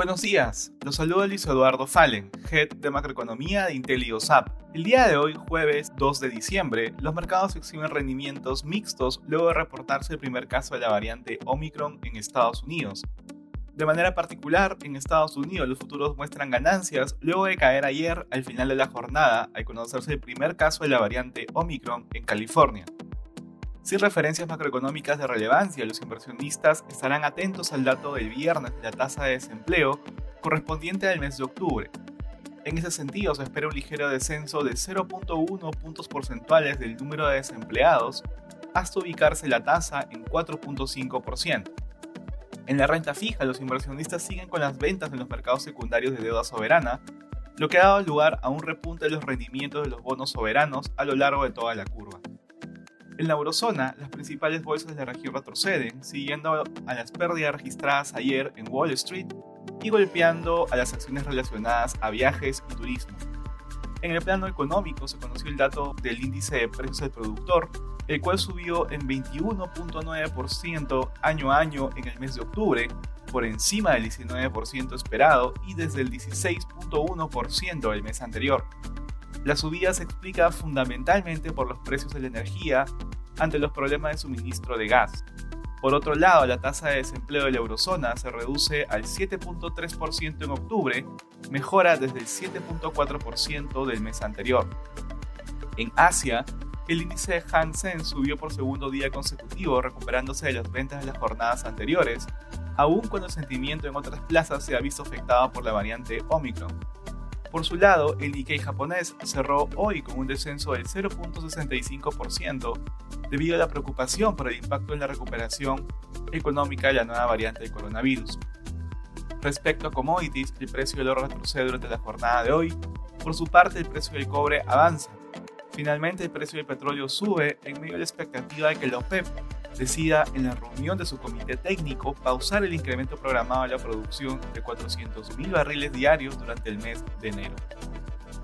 Buenos días, los saluda Luis Eduardo Fallen, Head de Macroeconomía de IntelioSAP. El día de hoy, jueves 2 de diciembre, los mercados exhiben rendimientos mixtos luego de reportarse el primer caso de la variante Omicron en Estados Unidos. De manera particular, en Estados Unidos los futuros muestran ganancias luego de caer ayer al final de la jornada al conocerse el primer caso de la variante Omicron en California. Sin referencias macroeconómicas de relevancia, los inversionistas estarán atentos al dato del viernes de la tasa de desempleo correspondiente al mes de octubre. En ese sentido, se espera un ligero descenso de 0.1 puntos porcentuales del número de desempleados hasta ubicarse la tasa en 4.5%. En la renta fija, los inversionistas siguen con las ventas en los mercados secundarios de deuda soberana, lo que ha dado lugar a un repunte de los rendimientos de los bonos soberanos a lo largo de toda la curva. En la eurozona, las principales bolsas de la región retroceden, siguiendo a las pérdidas registradas ayer en Wall Street y golpeando a las acciones relacionadas a viajes y turismo. En el plano económico se conoció el dato del índice de precios del productor, el cual subió en 21.9% año a año en el mes de octubre, por encima del 19% esperado y desde el 16.1% del mes anterior. La subida se explica fundamentalmente por los precios de la energía ante los problemas de suministro de gas. Por otro lado, la tasa de desempleo de la eurozona se reduce al 7.3% en octubre, mejora desde el 7.4% del mes anterior. En Asia, el índice de Hang Seng subió por segundo día consecutivo, recuperándose de las ventas de las jornadas anteriores, aun cuando el sentimiento en otras plazas se ha visto afectado por la variante Omicron. Por su lado, el Nikkei japonés cerró hoy con un descenso del 0.65% debido a la preocupación por el impacto en la recuperación económica de la nueva variante del coronavirus. Respecto a commodities, el precio del oro retrocede durante la jornada de hoy. Por su parte, el precio del cobre avanza. Finalmente, el precio del petróleo sube en medio de la expectativa de que la OPEP decida en la reunión de su comité técnico pausar el incremento programado de la producción de 400.000 barriles diarios durante el mes de enero.